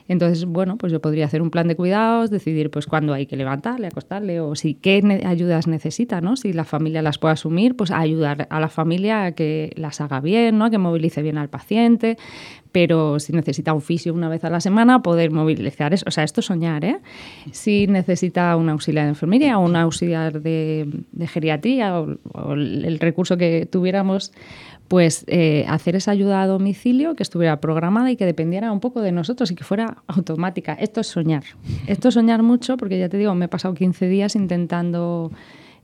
Entonces, bueno, pues yo podría hacer un plan de cuidados, decidir pues cuándo hay que levantarle, acostarle o si qué ayudas necesita, ¿no? Si la familia las puede asumir, pues ayudar a la familia a que las haga bien, ¿no? A que movilice bien al paciente, pero si necesita un fisio una vez a la semana, poder movilizar. O sea, esto es soñar, ¿eh? Si necesita un auxiliar de enfermería o un auxiliar de, geriatría o, el, recurso que tuviéramos, pues eh, hacer esa ayuda a domicilio que estuviera programada y que dependiera un poco de nosotros y que fuera automática. Esto es soñar. Esto es soñar mucho porque ya te digo, me he pasado 15 días intentando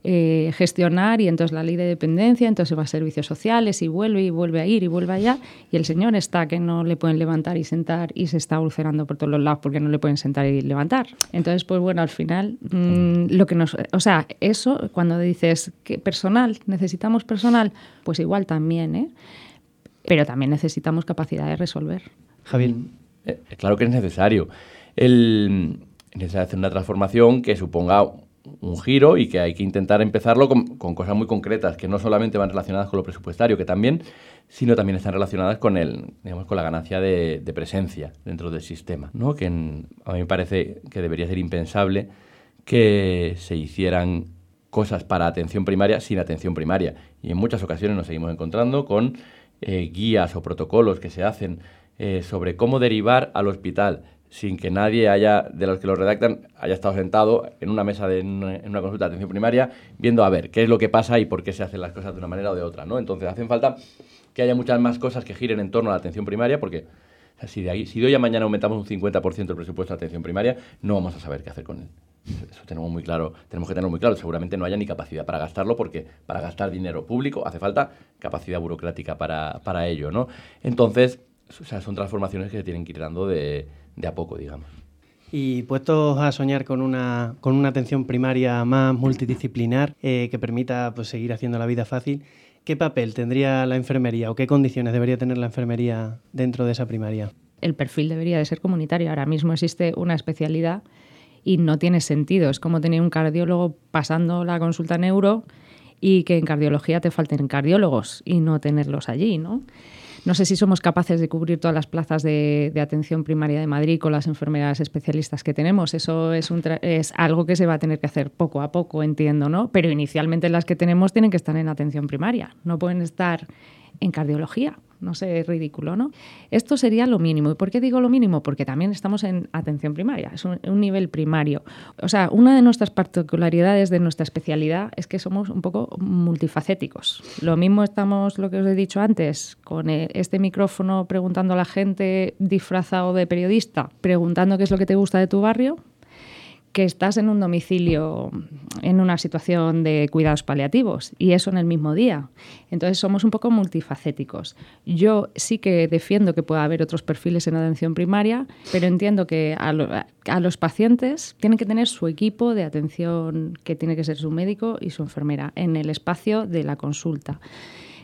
eh, gestionar y entonces la ley de dependencia, entonces va a servicios sociales y vuelve y vuelve a ir y vuelve allá y el señor está que no le pueden levantar y sentar y se está ulcerando por todos los lados porque no le pueden sentar y levantar. Entonces, pues bueno, al final, mm, lo que nos... O sea, eso, cuando dices que personal, necesitamos personal, pues igual también, ¿eh? Pero también necesitamos capacidad de resolver. Javier. Eh, claro que es necesario. El, es necesario hacer una transformación que suponga un giro y que hay que intentar empezarlo con, cosas muy concretas, que no solamente van relacionadas con lo presupuestario, que también, sino también están relacionadas con, el, digamos, con la ganancia de, presencia dentro del sistema. ¿no? Que a mí me parece que debería ser impensable que se hicieran cosas para atención primaria sin atención primaria. Y en muchas ocasiones nos seguimos encontrando con eh, guías o protocolos que se hacen eh, sobre cómo derivar al hospital sin que nadie haya, de los que lo redactan, haya estado sentado en una mesa de, en una consulta de atención primaria, viendo a ver qué es lo que pasa y por qué se hacen las cosas de una manera o de otra, ¿no? Entonces hacen falta que haya muchas más cosas que giren en torno a la atención primaria, porque si de, ahí, si hoy a mañana aumentamos un 50% el presupuesto de atención primaria, no vamos a saber qué hacer con él. Eso tenemos muy claro, tenemos que tenerlo muy claro. Seguramente no haya ni capacidad para gastarlo, porque para gastar dinero público hace falta capacidad burocrática para, para ello, ¿no? Entonces, son transformaciones que se tienen que ir dando de, de a poco, digamos. Y puestos a soñar con una, con una atención primaria más multidisciplinar eh, que permita pues, seguir haciendo la vida fácil, ¿qué papel tendría la enfermería o qué condiciones debería tener la enfermería dentro de esa primaria? El perfil debería de ser comunitario. Ahora mismo existe una especialidad y no tiene sentido. Es como tener un cardiólogo pasando la consulta neuro y que en cardiología te falten cardiólogos y no tenerlos allí, ¿no? No sé si somos capaces de cubrir todas las plazas de, atención primaria de Madrid con las enfermeras especialistas que tenemos. Eso es, un es algo que se va a tener que hacer poco a poco, entiendo, ¿no? Pero inicialmente las que tenemos tienen que estar en atención primaria, no pueden estar en cardiología no sé, es ridículo, ¿no? Esto sería lo mínimo. ¿Y por qué digo lo mínimo? Porque también estamos en atención primaria, es un, nivel primario. O sea, una de nuestras particularidades de nuestra especialidad es que somos un poco multifacéticos. Lo mismo estamos, lo que os he dicho antes, con e, este micrófono preguntando a la gente disfrazado de periodista, preguntando qué es lo que te gusta de tu barrio, que estás en un domicilio en una situación de cuidados paliativos y eso en el mismo día. Entonces somos un poco multifacéticos. Yo sí que defiendo que pueda haber otros perfiles en atención primaria, pero entiendo que a, los pacientes tienen que tener su equipo de atención, que tiene que ser su médico y su enfermera, en el espacio de la consulta.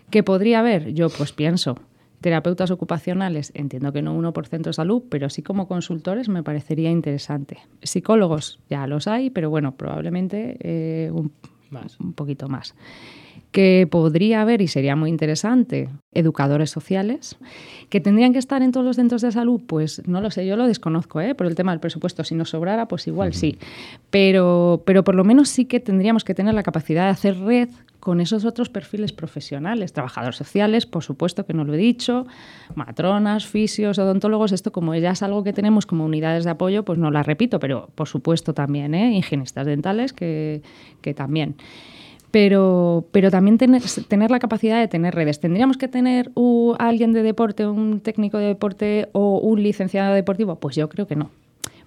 ¿Qué podría haber? Yo pues pienso Terapeutas ocupacionales, entiendo que no uno por centro de salud, pero sí como consultores me parecería interesante. Psicólogos ya los hay, pero bueno, probablemente eh, un, un poquito más. Que podría haber, y sería muy interesante, educadores sociales, que tendrían que estar en todos los centros de salud, pues no lo sé, yo lo desconozco, ¿eh? por el tema del presupuesto. Si nos sobrara, pues igual sí. Pero, pero por lo menos sí que tendríamos que tener la capacidad de hacer red con esos otros perfiles profesionales, trabajadores sociales, por supuesto que no lo he dicho, matronas, fisios, odontólogos, esto como ya es algo que tenemos como unidades de apoyo, pues no la repito, pero por supuesto también, ¿eh? higienistas dentales que, que también. Pero, pero, también tener, tener, la capacidad de tener redes. ¿Tendríamos que tener alguien de deporte, un técnico de deporte o un licenciado deportivo? Pues yo creo que no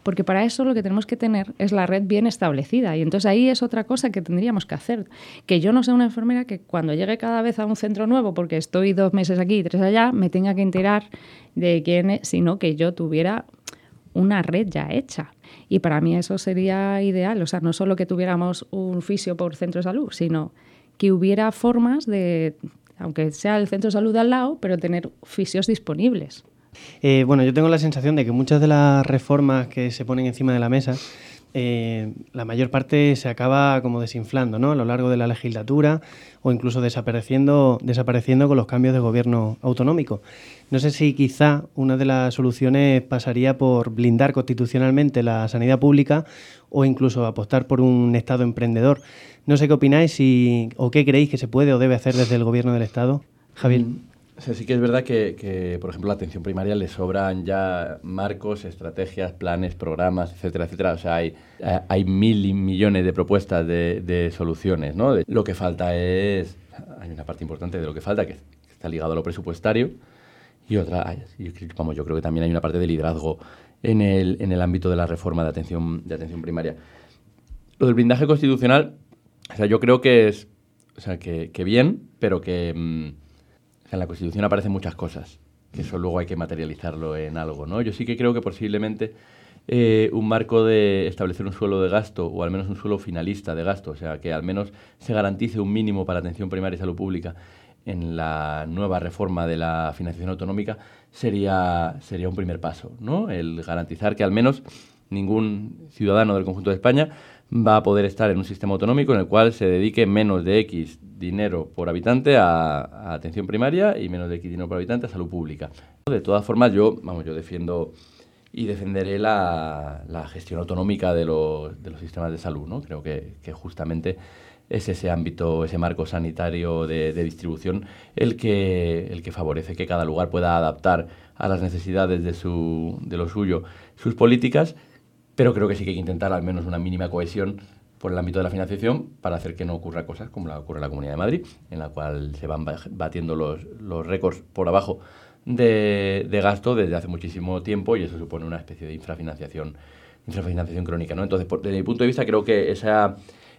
porque para eso lo que tenemos que tener es la red bien establecida. Y entonces ahí es otra cosa que tendríamos que hacer. Que yo no sea una enfermera que cuando llegue cada vez a un centro nuevo, porque estoy dos meses aquí y tres allá, me tenga que enterar de quién es, sino que yo tuviera una red ya hecha. Y para mí eso sería ideal. O sea, no solo que tuviéramos un fisio por centro de salud, sino que hubiera formas de, aunque sea el centro de salud al lado, pero tener fisios disponibles. Eh, bueno, yo tengo la sensación de que muchas de las reformas que se ponen encima de la mesa, eh, la mayor parte se acaba como desinflando ¿no? a lo largo de la legislatura o incluso desapareciendo, desapareciendo con los cambios de gobierno autonómico. No sé si quizá una de las soluciones pasaría por blindar constitucionalmente la sanidad pública o incluso apostar por un Estado emprendedor. No sé qué opináis o qué creéis que se puede o debe hacer desde el gobierno del Estado. Javier. Mm, sí que es verdad que, por ejemplo, la atención primaria le sobran ya marcos, estrategias, planes, programas, etcétera, etcétera. O sea, hay, hay mil millones de propuestas de, soluciones, ¿no? lo que falta es, hay una parte importante de lo que falta que está ligado a lo presupuestario y otra, vamos, yo creo que también hay una parte de liderazgo en el, en el ámbito de la reforma de atención, de atención primaria. Lo del blindaje constitucional, o sea, yo creo que es, o sea, que, que bien, pero que... Mm, en la Constitución aparecen muchas cosas, que eso luego hay que materializarlo en algo, ¿no? Yo sí que creo que posiblemente eh, un marco de establecer un suelo de gasto, o al menos un suelo finalista de gasto, o sea, que al menos se garantice un mínimo para atención primaria y salud pública en la nueva reforma de la financiación autonómica, sería, sería un primer paso, ¿no? El garantizar que al menos ningún ciudadano del conjunto de España va a poder estar en un sistema autonómico en el cual se dedique menos de X dinero por habitante a, atención primaria y menos de X dinero por habitante a salud pública. De todas formas, yo, vamos, yo defiendo y defenderé la, gestión autonómica de los, de los, sistemas de salud, ¿no? Creo que, justamente es ese ámbito, ese marco sanitario de, distribución el que, el que favorece que cada lugar pueda adaptar a las necesidades de, su, de lo suyo sus políticas, pero creo que sí que hay que intentar al menos una mínima cohesión por el ámbito de la financiación para hacer que no ocurra cosas como la ocurre en la Comunidad de Madrid, en la cual se van batiendo los, los récords por abajo de, de, gasto desde hace muchísimo tiempo y eso supone una especie de infrafinanciación, infrafinanciación crónica. ¿no? Entonces, desde mi punto de vista, creo que esa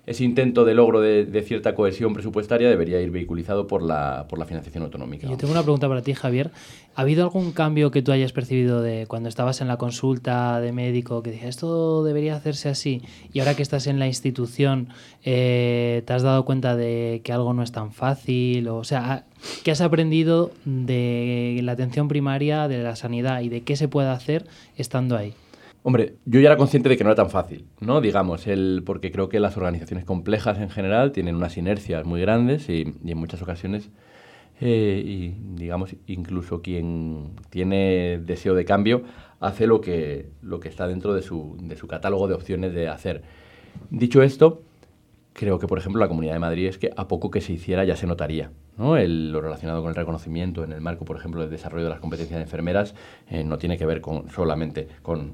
ese intento de logro de, cierta cohesión presupuestaria debería ir vehiculizado por la, por la financiación autonómica. Yo tengo una pregunta para ti, Javier. ¿Ha habido algún cambio que tú hayas percibido de cuando estabas en la consulta de médico que dije esto debería hacerse así y ahora que estás en la institución eh, te has dado cuenta de que algo no es tan fácil? O sea, ¿qué has aprendido de la atención primaria, de la sanidad y de qué se puede hacer estando ahí? Hombre, yo ya era consciente de que no era tan fácil, ¿no? Digamos, el, porque creo que las organizaciones complejas en general tienen unas inercias muy grandes y, en muchas ocasiones eh, y, digamos, incluso quien tiene deseo de cambio hace lo que, lo que está dentro de su, de su catálogo de opciones de hacer. Dicho esto, creo que, por ejemplo, la Comunidad de Madrid es que a poco que se hiciera ya se notaría. ¿no? Lo relacionado con el reconocimiento en el marco, por ejemplo, del desarrollo de las competencias de enfermeras eh, no tiene que ver con, solamente con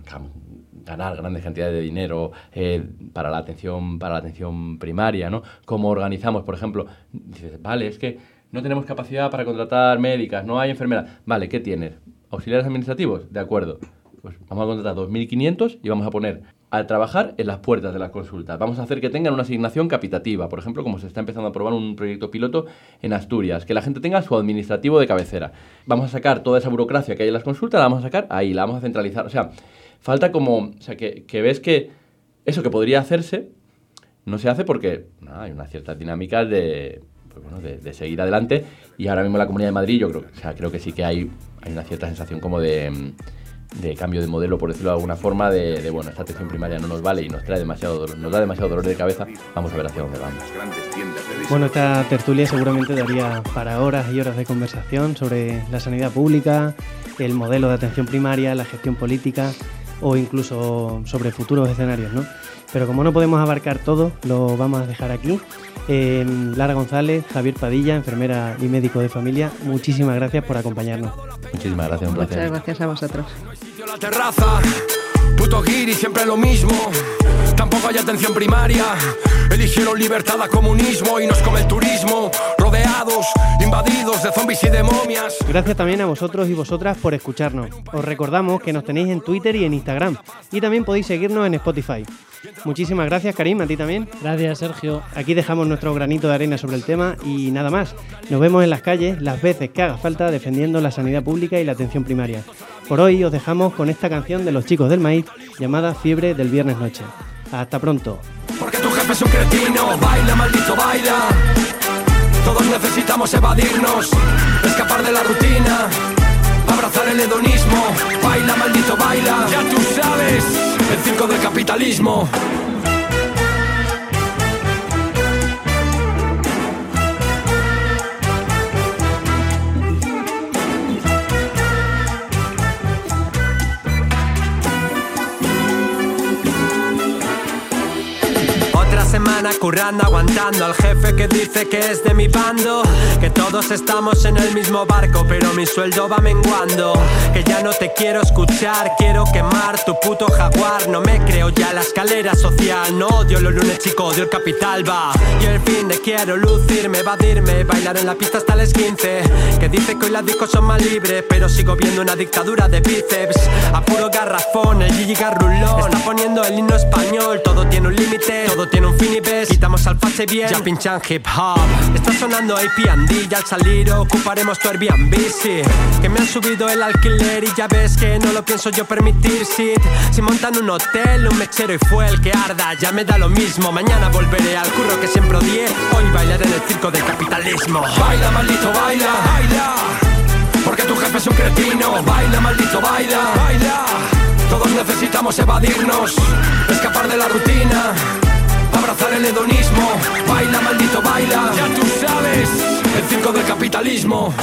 ganar grandes cantidades de dinero eh, para, la atención, para la atención primaria. ¿no? Cómo organizamos, por ejemplo, dices, vale, es que no tenemos capacidad para contratar médicas, no hay enfermeras. Vale, ¿qué tienes? ¿Auxiliares administrativos? De acuerdo. Pues vamos a contratar 2.500 y vamos a poner a trabajar en las puertas de las consultas. Vamos a hacer que tengan una asignación capitativa, por ejemplo, como se está empezando a probar un proyecto piloto en Asturias, que la gente tenga su administrativo de cabecera. Vamos a sacar toda esa burocracia que hay en las consultas, la vamos a sacar ahí, la vamos a centralizar. O sea, falta como, o sea, que, ves que eso que podría hacerse no se hace porque hay una cierta dinámica de pues bueno, de, seguir adelante. Y ahora mismo la Comunidad de Madrid, yo creo, o sea, creo que sí que hay, hay una cierta sensación como de, de cambio de modelo, por decirlo de alguna forma, de, bueno, esta atención primaria no nos vale y nos trae demasiado dolor, nos da demasiado dolor de cabeza, vamos a ver hacia dónde vamos. Bueno, esta tertulia seguramente daría para horas y horas de conversación sobre la sanidad pública, el modelo de atención primaria, la gestión política o incluso sobre futuros escenarios, ¿no? Pero como no podemos abarcar todo, lo vamos a dejar aquí. Lara González, Javier Padilla, enfermera y médico de familia, muchísimas gracias por acompañarnos. Muchísimas gracias, un Muchas gracias a vosotros. La terraza, puto guiri, siempre lo mismo. Tampoco hay atención primaria. Eligieron libertad a comunismo y nos come el turismo. Rodeados, invadidos de zombies y de momias. Gracias también a vosotros y vosotras por escucharnos. Os recordamos que nos tenéis en Twitter y en Instagram. Y también podéis seguirnos en Spotify. Muchísimas gracias, Karim, a ti también. Gracias, Sergio. Aquí dejamos nuestro granito de arena sobre el tema y nada más. Nos vemos en las calles las veces que haga falta defendiendo la sanidad pública y la atención primaria. Por hoy os dejamos con esta canción de los chicos del maíz llamada Fiebre del Viernes Noche. Hasta pronto. Porque tu jefe es un cretino, baila, maldito, baila. Todos necesitamos evadirnos, escapar de la rutina abrazar el hedonismo. Baila, maldito, baila. Ya tú sabes, el circo del capitalismo. Currando, aguantando al jefe que dice que es de mi bando. Que todos estamos en el mismo barco, pero mi sueldo va menguando. Que ya no te quiero escuchar, quiero quemar tu puto jaguar. No me creo ya la escalera social, no odio los lunes, chico, odio el capital, va. Y el fin de quiero lucirme, evadirme, bailar en la pista hasta las 15. Que dice que hoy las discos son más libres, pero sigo viendo una dictadura de bíceps. A puro garrafón, el Gigi Garrulón. Está poniendo el himno español, todo tiene un límite, todo tiene un fin y Quitamos al pase bien, ya pinchan hip hop. Está sonando APD y al salir ocuparemos tu Airbnb, sí. Que me han subido el alquiler y ya ves que no lo pienso yo permitir, sí. Si montan un hotel, un mechero y fue el que arda, ya me da lo mismo. Mañana volveré al curro que siempre odié. Hoy bailaré en el circo del capitalismo. Baila, maldito, baila, baila. Porque tu jefe es un cretino. Baila, maldito, baila, baila. Todos necesitamos evadirnos, escapar de la rutina el hedonismo. Baila, maldito, baila. Ya tú sabes, el circo del capitalismo.